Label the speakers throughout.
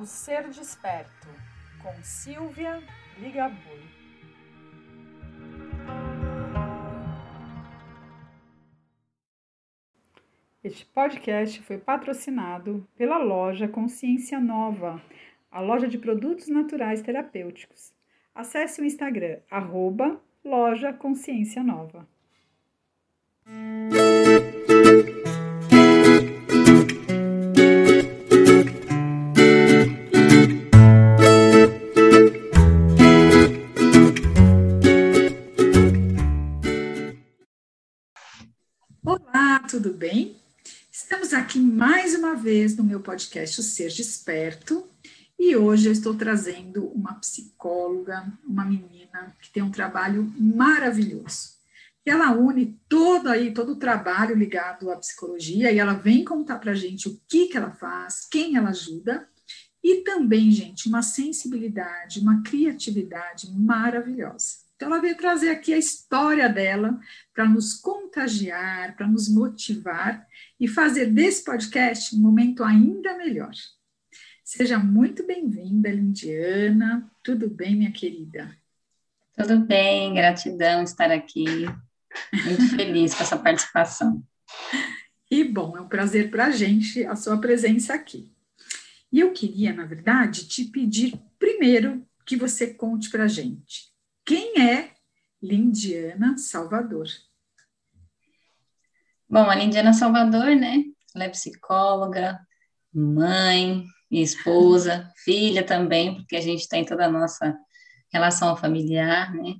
Speaker 1: O Ser Desperto, com Silvia Ligabui. Este podcast foi patrocinado pela loja Consciência Nova, a loja de produtos naturais terapêuticos. Acesse o Instagram, arroba loja Consciência Nova. Tudo bem? Estamos aqui mais uma vez no meu podcast O Ser Desperto e hoje eu estou trazendo uma psicóloga, uma menina que tem um trabalho maravilhoso. Ela une todo aí, todo o trabalho ligado à psicologia e ela vem contar para gente o que, que ela faz, quem ela ajuda e também, gente, uma sensibilidade, uma criatividade maravilhosa. Então, ela veio trazer aqui a história dela para nos contagiar, para nos motivar e fazer desse podcast um momento ainda melhor. Seja muito bem-vinda, Lindiana. Tudo bem, minha querida?
Speaker 2: Tudo bem, gratidão estar aqui. Muito feliz com essa participação.
Speaker 1: E bom, é um prazer para a gente a sua presença aqui. E eu queria, na verdade, te pedir primeiro que você conte para a gente quem é Lindiana Salvador?
Speaker 2: Bom, a Lindiana Salvador, né? Ela é psicóloga, mãe, esposa, filha também, porque a gente tem toda a nossa relação familiar, né?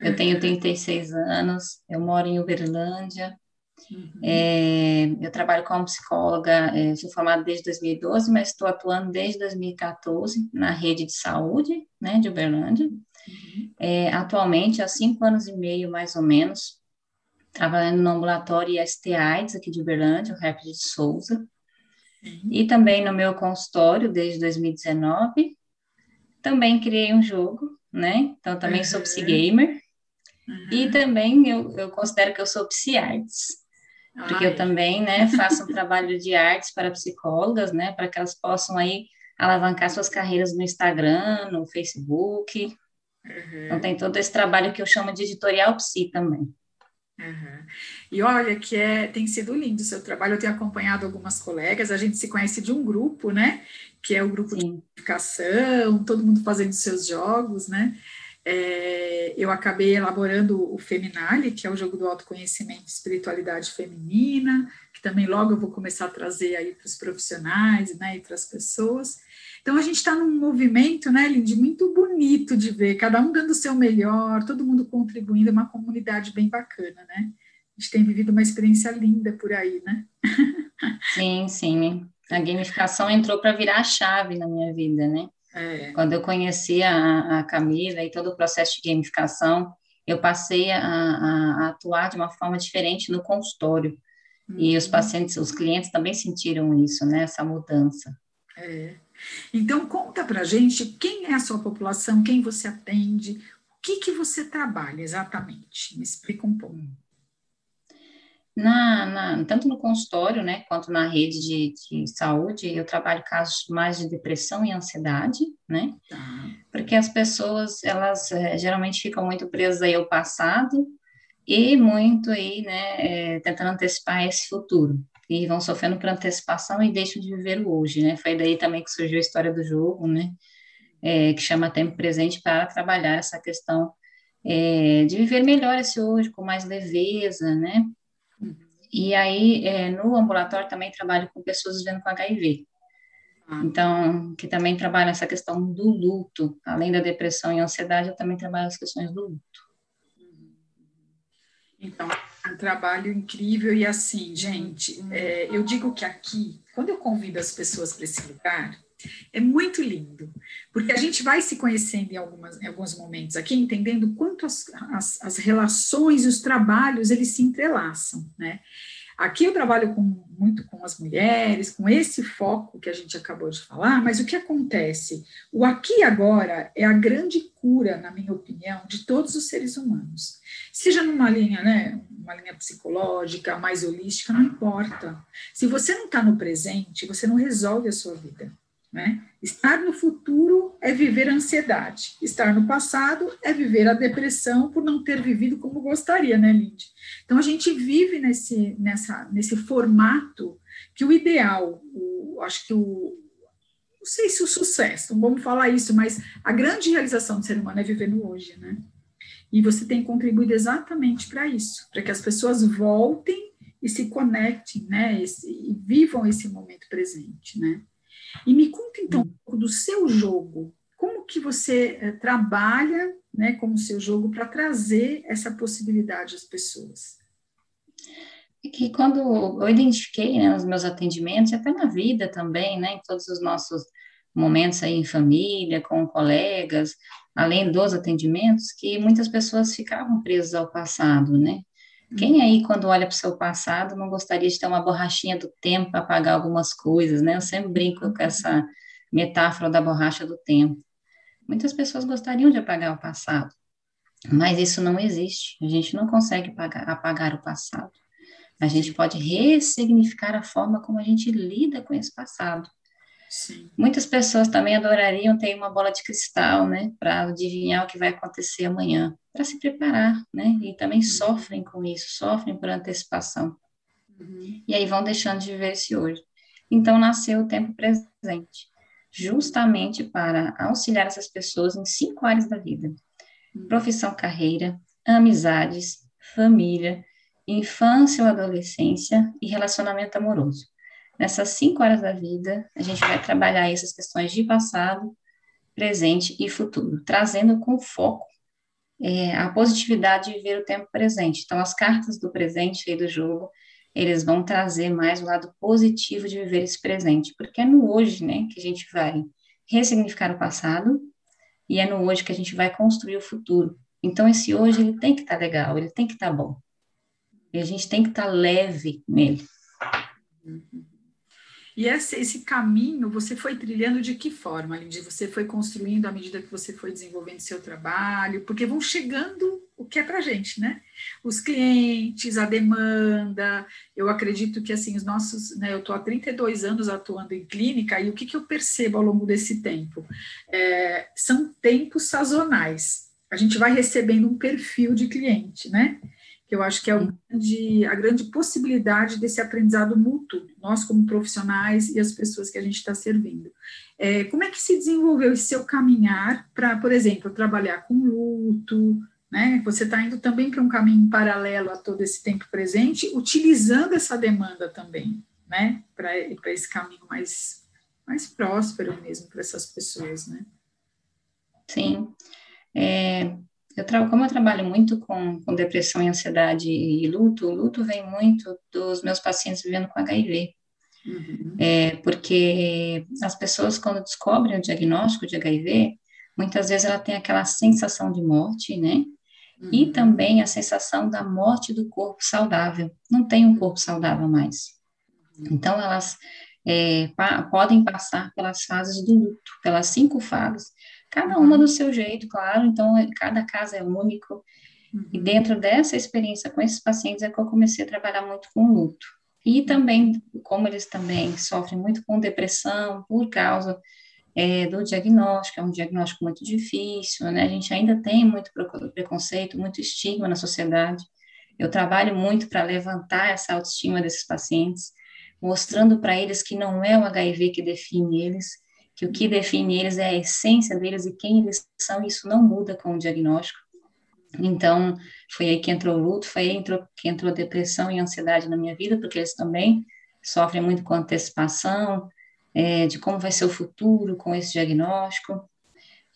Speaker 2: Eu tenho 36 uhum. anos, eu moro em Uberlândia, uhum. é, eu trabalho como psicóloga, é, sou formada desde 2012, mas estou atuando desde 2014 na rede de saúde, né, de Uberlândia. Uhum. É, atualmente, há cinco anos e meio, mais ou menos, trabalhando no ambulatório IST AIDS aqui de Uberlândia, o Rap de Souza, uhum. e também no meu consultório desde 2019. Também criei um jogo, né? Então, também uhum. sou psigamer. Uhum. E também eu, eu considero que eu sou psi-arts, porque Ai. eu também, né, faço um trabalho de artes para psicólogas, né, para que elas possam aí alavancar suas carreiras no Instagram, no Facebook, Uhum. Então tem todo esse trabalho que eu chamo de editorial psi também.
Speaker 1: Uhum. E olha que é, tem sido lindo o seu trabalho, eu tenho acompanhado algumas colegas, a gente se conhece de um grupo, né? Que é o grupo Sim. de educação, todo mundo fazendo seus jogos, né? É, eu acabei elaborando o Feminale, que é o jogo do autoconhecimento e espiritualidade feminina, que também logo eu vou começar a trazer aí para os profissionais né, e para as pessoas. Então, a gente está num movimento, né, Lindy, muito bonito de ver, cada um dando o seu melhor, todo mundo contribuindo, é uma comunidade bem bacana, né? A gente tem vivido uma experiência linda por aí, né?
Speaker 2: Sim, sim. A gamificação entrou para virar a chave na minha vida, né? É. Quando eu conheci a, a, Camila e todo o processo de gamificação, eu passei a, a, a atuar de uma forma diferente no consultório. Uhum. E os uhum. pacientes, os clientes também sentiram isso, né? Essa mudança.
Speaker 1: É. Então, conta para gente quem é a sua população, quem você atende, o que, que você trabalha exatamente. Me explica um pouco.
Speaker 2: Na, na, tanto no consultório, né, quanto na rede de, de, saúde, eu trabalho casos mais de depressão e ansiedade, né, tá. porque as pessoas, elas é, geralmente ficam muito presas aí ao passado e muito aí, né, é, tentando antecipar esse futuro e vão sofrendo por antecipação e deixam de viver o hoje, né? Foi daí também que surgiu a história do jogo, né? É, que chama tempo presente para trabalhar essa questão é, de viver melhor esse hoje, com mais leveza, né? E aí, é, no ambulatório também trabalho com pessoas vivendo com HIV. Ah. Então, que também trabalha essa questão do luto, além da depressão e ansiedade, eu também trabalho as questões do luto.
Speaker 1: Então, um trabalho incrível e assim, gente, é, eu digo que aqui, quando eu convido as pessoas para esse lugar, é muito lindo, porque a gente vai se conhecendo em, algumas, em alguns momentos aqui, entendendo quanto as, as, as relações e os trabalhos, eles se entrelaçam, né? Aqui eu trabalho com, muito com as mulheres, com esse foco que a gente acabou de falar, mas o que acontece? O aqui e agora é a grande cura, na minha opinião, de todos os seres humanos. Seja numa linha, né, uma linha psicológica, mais holística, não importa. Se você não está no presente, você não resolve a sua vida. Né? Estar no futuro é viver a ansiedade, estar no passado é viver a depressão por não ter vivido como gostaria, né, Lindy? Então a gente vive nesse, nessa, nesse formato que o ideal, o, acho que o, não sei se o sucesso, não vamos falar isso, mas a grande realização do ser humano é viver no hoje, né? E você tem contribuído exatamente para isso, para que as pessoas voltem e se conectem, né? Esse, e vivam esse momento presente, né? E me conta então um pouco do seu jogo. Como que você é, trabalha, né, como seu jogo para trazer essa possibilidade às pessoas?
Speaker 2: É que quando eu identifiquei né, nos meus atendimentos, e até na vida também, né, em todos os nossos momentos aí em família, com colegas, além dos atendimentos, que muitas pessoas ficavam presas ao passado, né? Quem aí, quando olha para o seu passado, não gostaria de ter uma borrachinha do tempo para apagar algumas coisas, né? Eu sempre brinco com essa metáfora da borracha do tempo. Muitas pessoas gostariam de apagar o passado, mas isso não existe. A gente não consegue apagar, apagar o passado. A gente pode ressignificar a forma como a gente lida com esse passado. Sim. Muitas pessoas também adorariam ter uma bola de cristal, né, para adivinhar o que vai acontecer amanhã, para se preparar, né, e também uhum. sofrem com isso, sofrem por antecipação. Uhum. E aí vão deixando de viver esse hoje. Então nasceu o tempo presente, justamente para auxiliar essas pessoas em cinco áreas da vida: uhum. profissão, carreira, amizades, família, infância ou adolescência e relacionamento amoroso. Nessas cinco áreas da vida, a gente vai trabalhar essas questões de passado, presente e futuro, trazendo com foco é, a positividade de ver o tempo presente. Então, as cartas do presente aí do jogo, eles vão trazer mais o lado positivo de viver esse presente, porque é no hoje, né, que a gente vai ressignificar o passado e é no hoje que a gente vai construir o futuro. Então, esse hoje, ele tem que estar tá legal, ele tem que estar tá bom. E a gente tem que estar tá leve nele.
Speaker 1: E esse, esse caminho você foi trilhando de que forma, Lindy? Você foi construindo à medida que você foi desenvolvendo seu trabalho? Porque vão chegando o que é para gente, né? Os clientes, a demanda. Eu acredito que, assim, os nossos. Né, eu estou há 32 anos atuando em clínica e o que, que eu percebo ao longo desse tempo? É, são tempos sazonais. A gente vai recebendo um perfil de cliente, né? Que eu acho que é grande, a grande possibilidade desse aprendizado mútuo, nós como profissionais e as pessoas que a gente está servindo. É, como é que se desenvolveu esse seu caminhar para, por exemplo, trabalhar com luto, né? Você está indo também para um caminho paralelo a todo esse tempo presente, utilizando essa demanda também, né? Para esse caminho mais, mais próspero mesmo para essas pessoas, né?
Speaker 2: Sim. É, eu como eu trabalho muito com, com depressão e ansiedade e luto, o luto vem muito dos meus pacientes vivendo com HIV. Uhum. É, porque as pessoas, quando descobrem o diagnóstico de HIV, muitas vezes ela tem aquela sensação de morte, né? Uhum. E também a sensação da morte do corpo saudável. Não tem um corpo saudável mais. Uhum. Então, elas é, pa podem passar pelas fases do luto, pelas cinco fases. Cada uma do seu jeito, claro, então é, cada caso é único. Uhum. E dentro dessa experiência com esses pacientes é que eu comecei a trabalhar muito com luto. E também, como eles também sofrem muito com depressão por causa é, do diagnóstico, é um diagnóstico muito difícil, né? A gente ainda tem muito preconceito, muito estigma na sociedade. Eu trabalho muito para levantar essa autoestima desses pacientes, mostrando para eles que não é o HIV que define eles, que o que define eles é a essência deles e quem eles são, e isso não muda com o diagnóstico. Então, foi aí que entrou o luto, foi aí que entrou a depressão e ansiedade na minha vida, porque eles também sofrem muito com antecipação, é, de como vai ser o futuro com esse diagnóstico.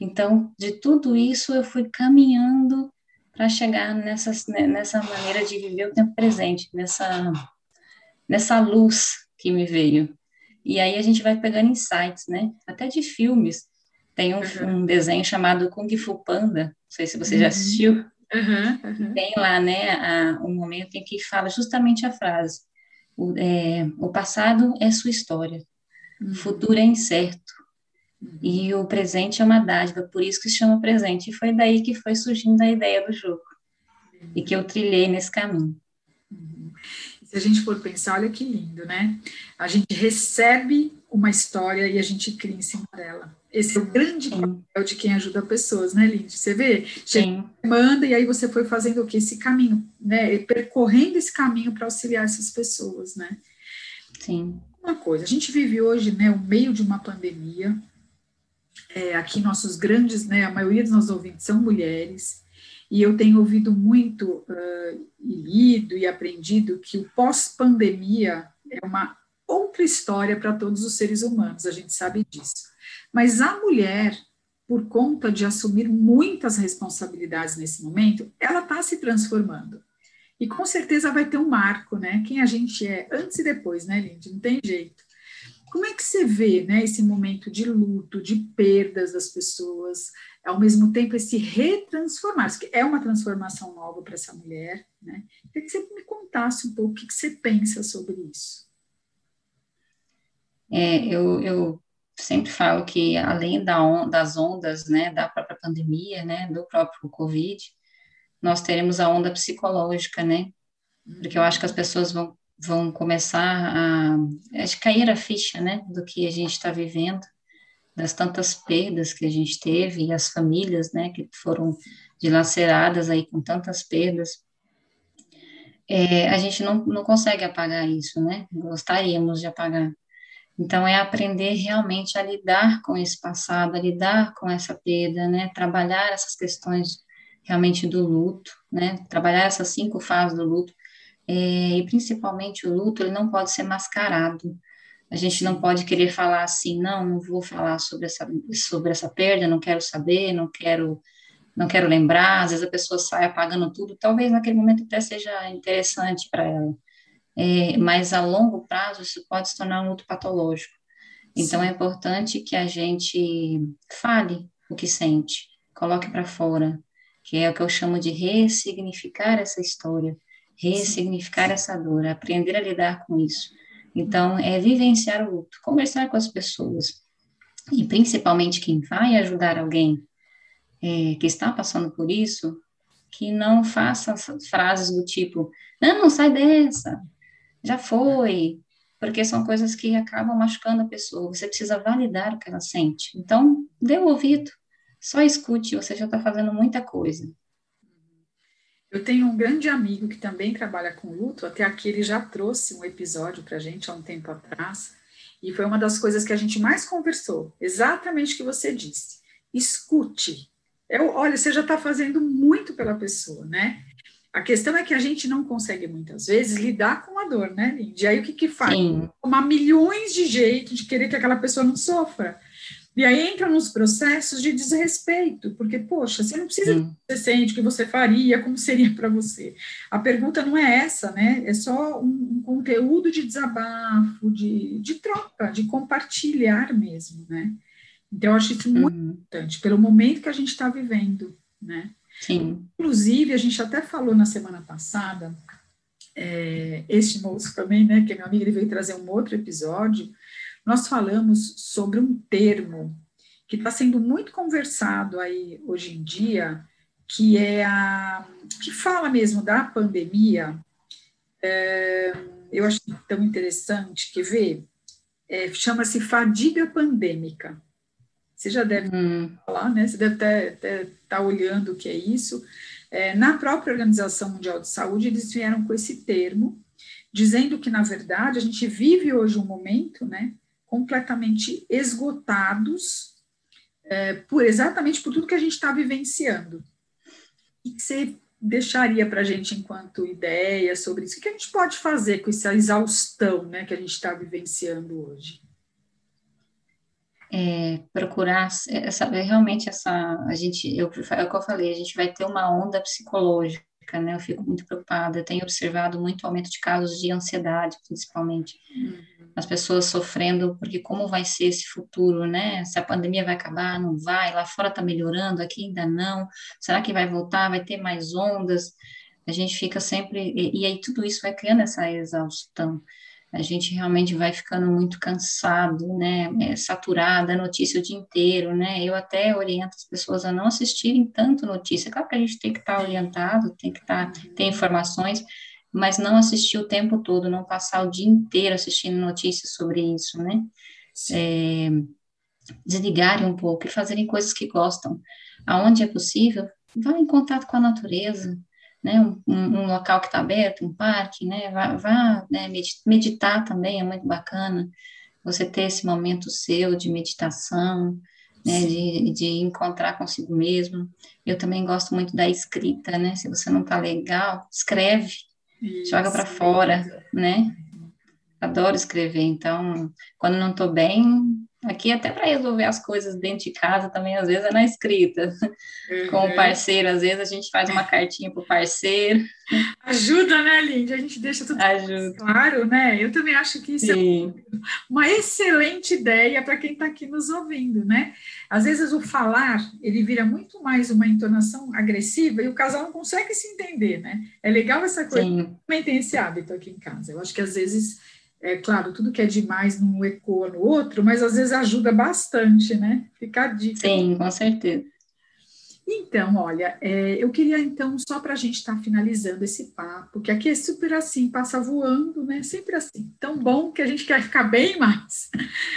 Speaker 2: Então, de tudo isso, eu fui caminhando para chegar nessa, nessa maneira de viver o tempo presente, nessa, nessa luz que me veio. E aí a gente vai pegando insights, né? Até de filmes. Tem um, uhum. um desenho chamado Kung Fu Panda, não sei se você uhum. já assistiu. Uhum, uhum. Tem lá, né, a, um momento em que fala justamente a frase: o, é, o passado é sua história, o uhum. futuro é incerto, uhum. e o presente é uma dádiva, por isso que se chama presente. E foi daí que foi surgindo a ideia do jogo, e que eu trilhei nesse caminho.
Speaker 1: Se a gente for pensar, olha que lindo, né? A gente recebe uma história e a gente cria em cima dela. Esse é o grande Sim. papel de quem ajuda pessoas, né, Lindy? Você vê? Sim. manda e aí você foi fazendo o quê? Esse caminho, né? Percorrendo esse caminho para auxiliar essas pessoas, né?
Speaker 2: Sim.
Speaker 1: Uma coisa, a gente vive hoje, né, o meio de uma pandemia. É, aqui nossos grandes, né, a maioria dos nossos ouvintes são mulheres. E eu tenho ouvido muito uh, e lido e aprendido que o pós-pandemia é uma outra história para todos os seres humanos, a gente sabe disso. Mas a mulher, por conta de assumir muitas responsabilidades nesse momento, ela está se transformando. E com certeza vai ter um marco, né? Quem a gente é antes e depois, né, Lindy? Não tem jeito. Como é que você vê né, esse momento de luto, de perdas das pessoas, ao mesmo tempo esse retransformar, que é uma transformação nova para essa mulher, né? Queria que você me contasse um pouco o que, que você pensa sobre isso.
Speaker 2: É, eu, eu sempre falo que além da on, das ondas, né, da própria pandemia, né, do próprio Covid, nós teremos a onda psicológica, né? Porque eu acho que as pessoas vão vão começar a, a cair a ficha, né, do que a gente está vivendo, das tantas perdas que a gente teve e as famílias, né, que foram dilaceradas aí com tantas perdas. É, a gente não, não consegue apagar isso, né? Gostaríamos de apagar. Então, é aprender realmente a lidar com esse passado, a lidar com essa perda, né? Trabalhar essas questões realmente do luto, né? Trabalhar essas cinco fases do luto, é, e principalmente o luto, ele não pode ser mascarado. A gente não pode querer falar assim, não, não vou falar sobre essa, sobre essa perda, não quero saber, não quero, não quero lembrar. Às vezes a pessoa sai apagando tudo, talvez naquele momento até seja interessante para ela. É, mas a longo prazo isso pode se tornar um luto patológico. Então é importante que a gente fale o que sente, coloque para fora, que é o que eu chamo de ressignificar essa história ressignificar essa dor, aprender a lidar com isso. Então, é vivenciar o luto, conversar com as pessoas, e principalmente quem vai ajudar alguém é, que está passando por isso, que não faça frases do tipo, não, não sai dessa, já foi, porque são coisas que acabam machucando a pessoa, você precisa validar o que ela sente. Então, dê o ouvido, só escute, você já está fazendo muita coisa.
Speaker 1: Eu tenho um grande amigo que também trabalha com luto, até aqui ele já trouxe um episódio para a gente há um tempo atrás, e foi uma das coisas que a gente mais conversou, exatamente o que você disse. Escute. Eu, olha, você já está fazendo muito pela pessoa, né? A questão é que a gente não consegue muitas vezes lidar com a dor, né, Lindy? Aí o que que faz? Sim. Tomar milhões de jeitos de querer que aquela pessoa não sofra. E aí entra nos processos de desrespeito, porque, poxa, você não precisa você sente o que você faria, como seria para você. A pergunta não é essa, né? É só um, um conteúdo de desabafo, de, de, troca, de compartilhar mesmo, né? Então, eu acho isso muito uhum. importante, pelo momento que a gente está vivendo, né?
Speaker 2: Sim.
Speaker 1: Inclusive, a gente até falou na semana passada, é, este moço também, né, que é meu amigo, ele veio trazer um outro episódio, nós falamos sobre um termo que está sendo muito conversado aí hoje em dia, que é a que fala mesmo da pandemia. É, eu acho tão interessante, quer ver? É, Chama-se fadiga pandêmica. Você já deve hum. falar, né? Você deve estar tá olhando o que é isso. É, na própria Organização Mundial de Saúde, eles vieram com esse termo, dizendo que, na verdade, a gente vive hoje um momento, né? Completamente esgotados é, por exatamente por tudo que a gente está vivenciando. O que você deixaria para a gente enquanto ideia sobre isso? O que a gente pode fazer com essa exaustão né, que a gente está vivenciando hoje?
Speaker 2: É, procurar saber realmente essa a gente eu é o que eu falei a gente vai ter uma onda psicológica né eu fico muito preocupada eu tenho observado muito aumento de casos de ansiedade principalmente uhum as pessoas sofrendo, porque como vai ser esse futuro, né? Se a pandemia vai acabar, não vai, lá fora está melhorando, aqui ainda não, será que vai voltar, vai ter mais ondas? A gente fica sempre, e, e aí tudo isso vai criando essa exaustão. A gente realmente vai ficando muito cansado, né? É, saturada, notícia o dia inteiro, né? Eu até oriento as pessoas a não assistirem tanto notícia. Claro que a gente tem que estar orientado, tem que estar, ter informações, mas não assistir o tempo todo, não passar o dia inteiro assistindo notícias sobre isso, né? É, desligarem um pouco e fazerem coisas que gostam. Aonde é possível, vá em contato com a natureza, né? Um, um local que está aberto, um parque, né? Vá, vá né? meditar também é muito bacana. Você ter esse momento seu de meditação, né, de, de encontrar consigo mesmo. Eu também gosto muito da escrita, né? Se você não tá legal, escreve, Isso, joga para fora, né? Adoro escrever, então, quando não estou bem, Aqui até para resolver as coisas dentro de casa também, às vezes é na escrita. Uhum. Com o parceiro, às vezes a gente faz uma cartinha para o parceiro.
Speaker 1: Ajuda, né, Lindy? A gente deixa tudo Ajuda. claro, né? Eu também acho que isso Sim. é uma excelente ideia para quem está aqui nos ouvindo, né? Às vezes o falar, ele vira muito mais uma entonação agressiva e o casal não consegue se entender, né? É legal essa coisa. Sim. Também tem esse hábito aqui em casa. Eu acho que às vezes é claro, tudo que é demais não ecoa no outro, mas às vezes ajuda bastante, né? Fica a dica.
Speaker 2: Sim, com certeza.
Speaker 1: Então, olha, é, eu queria então, só para a gente estar tá finalizando esse papo, que aqui é super assim, passa voando, né? Sempre assim. Tão bom que a gente quer ficar bem mais.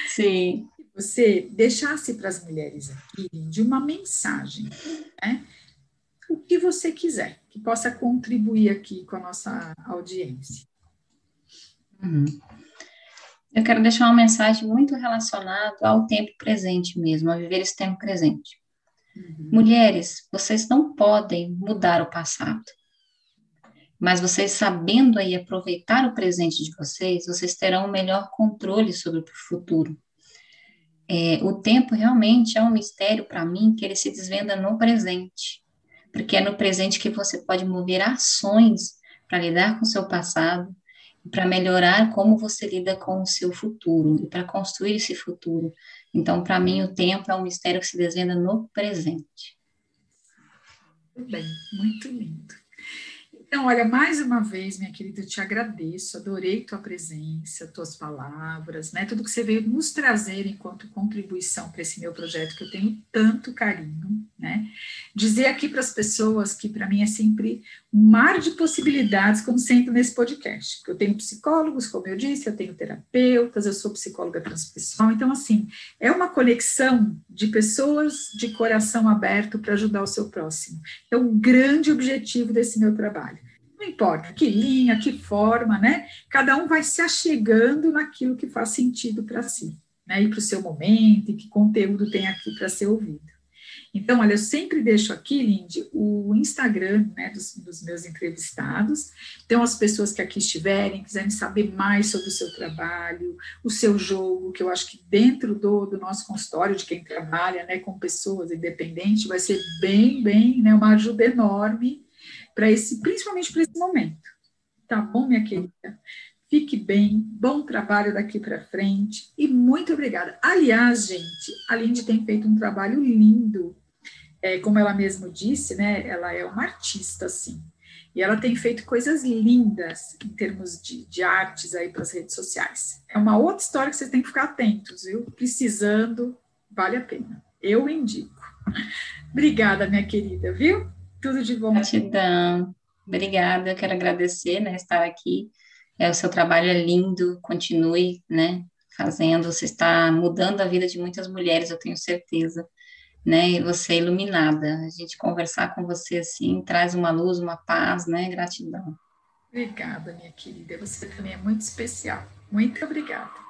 Speaker 2: Sim.
Speaker 1: Você deixasse para as mulheres aqui de uma mensagem, né? O que você quiser, que possa contribuir aqui com a nossa audiência.
Speaker 2: Uhum. Eu quero deixar uma mensagem muito relacionada ao tempo presente mesmo, a viver esse tempo presente. Uhum. Mulheres, vocês não podem mudar o passado, mas vocês sabendo aí aproveitar o presente de vocês, vocês terão o melhor controle sobre o futuro. É, o tempo realmente é um mistério para mim que ele se desvenda no presente, porque é no presente que você pode mover ações para lidar com o seu passado, para melhorar como você lida com o seu futuro e para construir esse futuro. Então, para mim, o tempo é um mistério que se desvenda no presente.
Speaker 1: Muito bem, muito lindo. Então, olha, mais uma vez, minha querida, eu te agradeço, adorei tua presença, tuas palavras, né? Tudo que você veio nos trazer enquanto contribuição para esse meu projeto que eu tenho tanto carinho, né? Dizer aqui para as pessoas que para mim é sempre um mar de possibilidades quando sento nesse podcast. Eu tenho psicólogos, como eu disse, eu tenho terapeutas, eu sou psicóloga transpessoal, então assim, é uma conexão de pessoas de coração aberto para ajudar o seu próximo. É o grande objetivo desse meu trabalho. Não importa que linha, que forma, né? Cada um vai se achegando naquilo que faz sentido para si, né? E para o seu momento, e que conteúdo tem aqui para ser ouvido. Então, olha, eu sempre deixo aqui, Lindy, o Instagram né, dos, dos, meus entrevistados. Então, as pessoas que aqui estiverem, quiserem saber mais sobre o seu trabalho, o seu jogo, que eu acho que dentro do, do nosso consultório, de quem trabalha né, com pessoas independentes, vai ser bem, bem, né, uma ajuda enorme para esse, principalmente para esse momento. Tá bom, minha querida? Fique bem, bom trabalho daqui para frente e muito obrigada. Aliás, gente, a Lindy tem feito um trabalho lindo é, como ela mesma disse, né, ela é uma artista, assim, e ela tem feito coisas lindas em termos de, de artes aí para as redes sociais. É uma outra história que vocês têm que ficar atentos, viu? Precisando, vale a pena. Eu indico. Obrigada, minha querida, viu? Tudo de bom.
Speaker 2: Gratidão. Obrigada, eu quero agradecer, né, estar aqui. É, o seu trabalho é lindo, continue, né, fazendo, você está mudando a vida de muitas mulheres, eu tenho certeza né? E você é iluminada. A gente conversar com você assim traz uma luz, uma paz, né? Gratidão.
Speaker 1: Obrigada, minha querida. Você também é muito especial. Muito obrigada.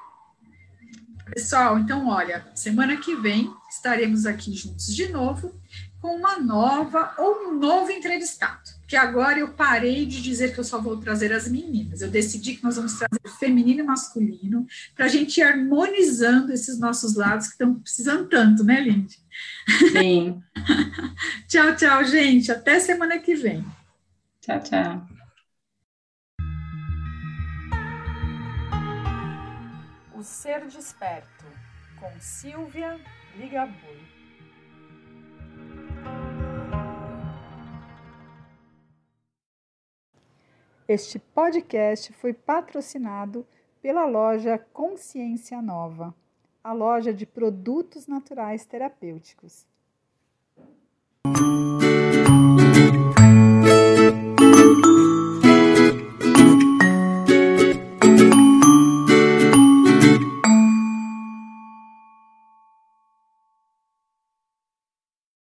Speaker 1: Pessoal, então, olha, semana que vem estaremos aqui juntos de novo com uma nova ou um novo entrevistado. Que agora eu parei de dizer que eu só vou trazer as meninas. Eu decidi que nós vamos trazer feminino e masculino para a gente ir harmonizando esses nossos lados que estão precisando tanto, né, Lindy?
Speaker 2: Sim.
Speaker 1: tchau, tchau, gente. Até semana que vem.
Speaker 2: Tchau, tchau.
Speaker 1: O Ser Desperto, com Silvia Ligabui. Este podcast foi patrocinado pela loja Consciência Nova, a loja de produtos naturais terapêuticos